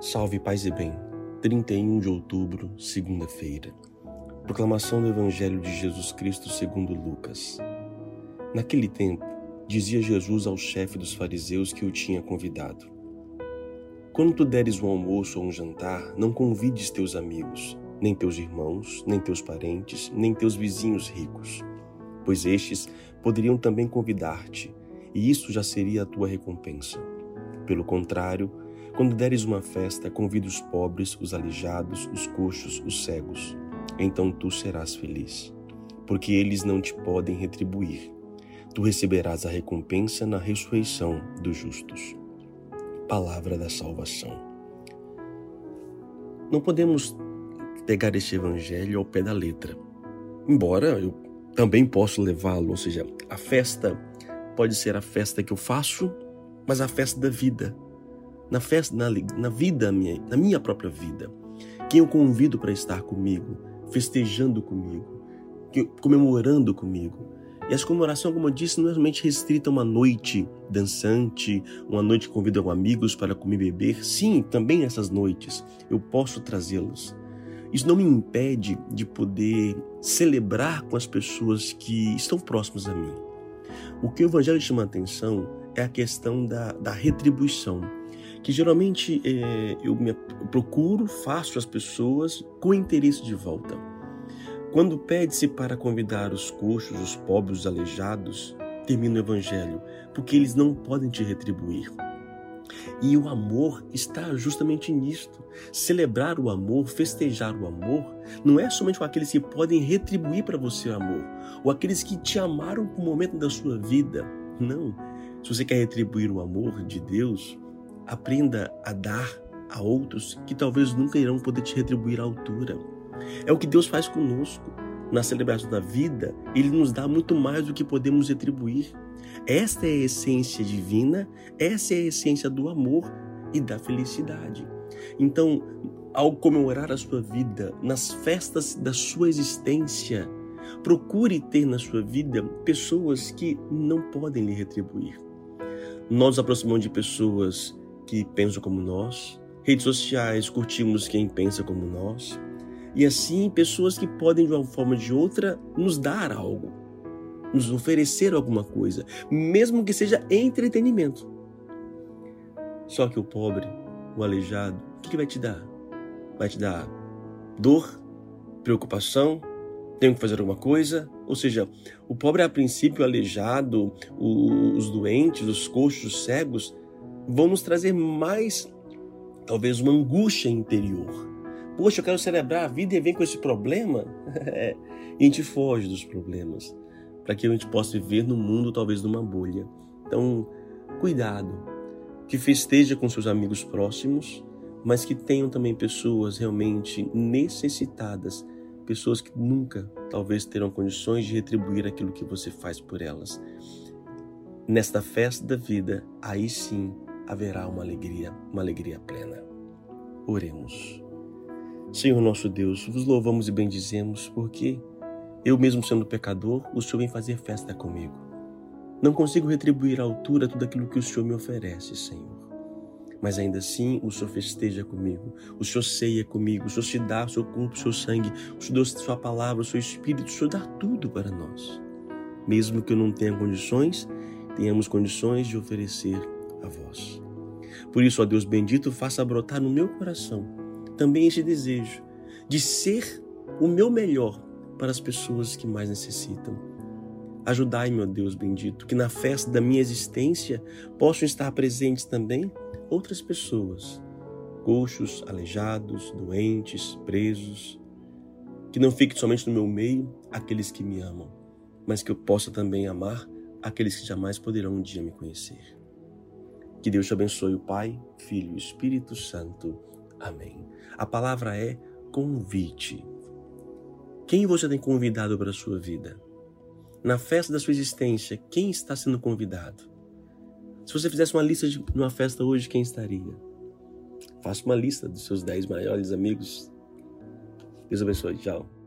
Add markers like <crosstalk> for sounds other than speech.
Salve paz e bem. 31 de outubro, segunda-feira. Proclamação do Evangelho de Jesus Cristo segundo Lucas. Naquele tempo, dizia Jesus ao chefe dos fariseus que o tinha convidado: Quando tu deres um almoço ou um jantar, não convides teus amigos, nem teus irmãos, nem teus parentes, nem teus vizinhos ricos, pois estes poderiam também convidar-te, e isso já seria a tua recompensa. Pelo contrário, quando deres uma festa, convida os pobres, os aleijados, os coxos, os cegos. Então tu serás feliz, porque eles não te podem retribuir. Tu receberás a recompensa na ressurreição dos justos. Palavra da salvação. Não podemos pegar este evangelho ao pé da letra. Embora eu também possa levá-lo, ou seja, a festa pode ser a festa que eu faço, mas a festa da vida, na festa, na, na vida minha, na minha própria vida. Quem eu convido para estar comigo, festejando comigo, comemorando comigo. E essa comemoração, como eu disse, não é somente restrita a uma noite dançante, uma noite que convido amigos para comer e beber. Sim, também essas noites eu posso trazê-los. Isso não me impede de poder celebrar com as pessoas que estão próximas a mim. O que o Evangelho chama atenção é a questão da, da retribuição que geralmente é, eu, me, eu procuro, faço as pessoas com interesse de volta. Quando pede-se para convidar os coxos, os pobres, os aleijados, termina o evangelho, porque eles não podem te retribuir. E o amor está justamente nisto. Celebrar o amor, festejar o amor, não é somente com aqueles que podem retribuir para você o amor, ou aqueles que te amaram por um momento da sua vida. Não. Se você quer retribuir o amor de Deus, Aprenda a dar a outros que talvez nunca irão poder te retribuir à altura. É o que Deus faz conosco. Na celebração da vida, Ele nos dá muito mais do que podemos retribuir. Esta é a essência divina, essa é a essência do amor e da felicidade. Então, ao comemorar a sua vida, nas festas da sua existência, procure ter na sua vida pessoas que não podem lhe retribuir. Nós nos aproximamos de pessoas que pensam como nós, redes sociais, curtimos quem pensa como nós, e assim pessoas que podem de uma forma ou de outra nos dar algo, nos oferecer alguma coisa, mesmo que seja entretenimento. Só que o pobre, o aleijado, o que, que vai te dar? Vai te dar dor, preocupação, tenho que fazer alguma coisa. Ou seja, o pobre, a princípio, o aleijado, os doentes, os coxos, os cegos, vão nos trazer mais, talvez, uma angústia interior. Poxa, eu quero celebrar a vida e vem com esse problema. <laughs> e a gente foge dos problemas, para que a gente possa viver no mundo, talvez, numa bolha. Então, cuidado, que festeja com seus amigos próximos, mas que tenham também pessoas realmente necessitadas, pessoas que nunca, talvez, terão condições de retribuir aquilo que você faz por elas. Nesta festa da vida, aí sim haverá uma alegria, uma alegria plena. Oremos. Senhor nosso Deus, vos louvamos e bendizemos porque eu mesmo sendo pecador, o Senhor vem fazer festa comigo. Não consigo retribuir à altura tudo aquilo que o Senhor me oferece, Senhor. Mas ainda assim, o Senhor festeja comigo, o Senhor ceia comigo, o Senhor se dá o seu corpo, o seu sangue, o Senhor dá sua palavra, o seu espírito, o Senhor dá tudo para nós. Mesmo que eu não tenha condições, tenhamos condições de oferecer a vós. Por isso, ó Deus bendito, faça brotar no meu coração também este desejo de ser o meu melhor para as pessoas que mais necessitam. Ajudai, meu Deus bendito, que na festa da minha existência possam estar presentes também outras pessoas, coxos, aleijados, doentes, presos, que não fique somente no meu meio aqueles que me amam, mas que eu possa também amar aqueles que jamais poderão um dia me conhecer. Que Deus te abençoe, o Pai, Filho e Espírito Santo. Amém. A palavra é convite. Quem você tem convidado para a sua vida? Na festa da sua existência, quem está sendo convidado? Se você fizesse uma lista de uma festa hoje, quem estaria? Faça uma lista dos seus dez maiores amigos. Deus abençoe. Tchau.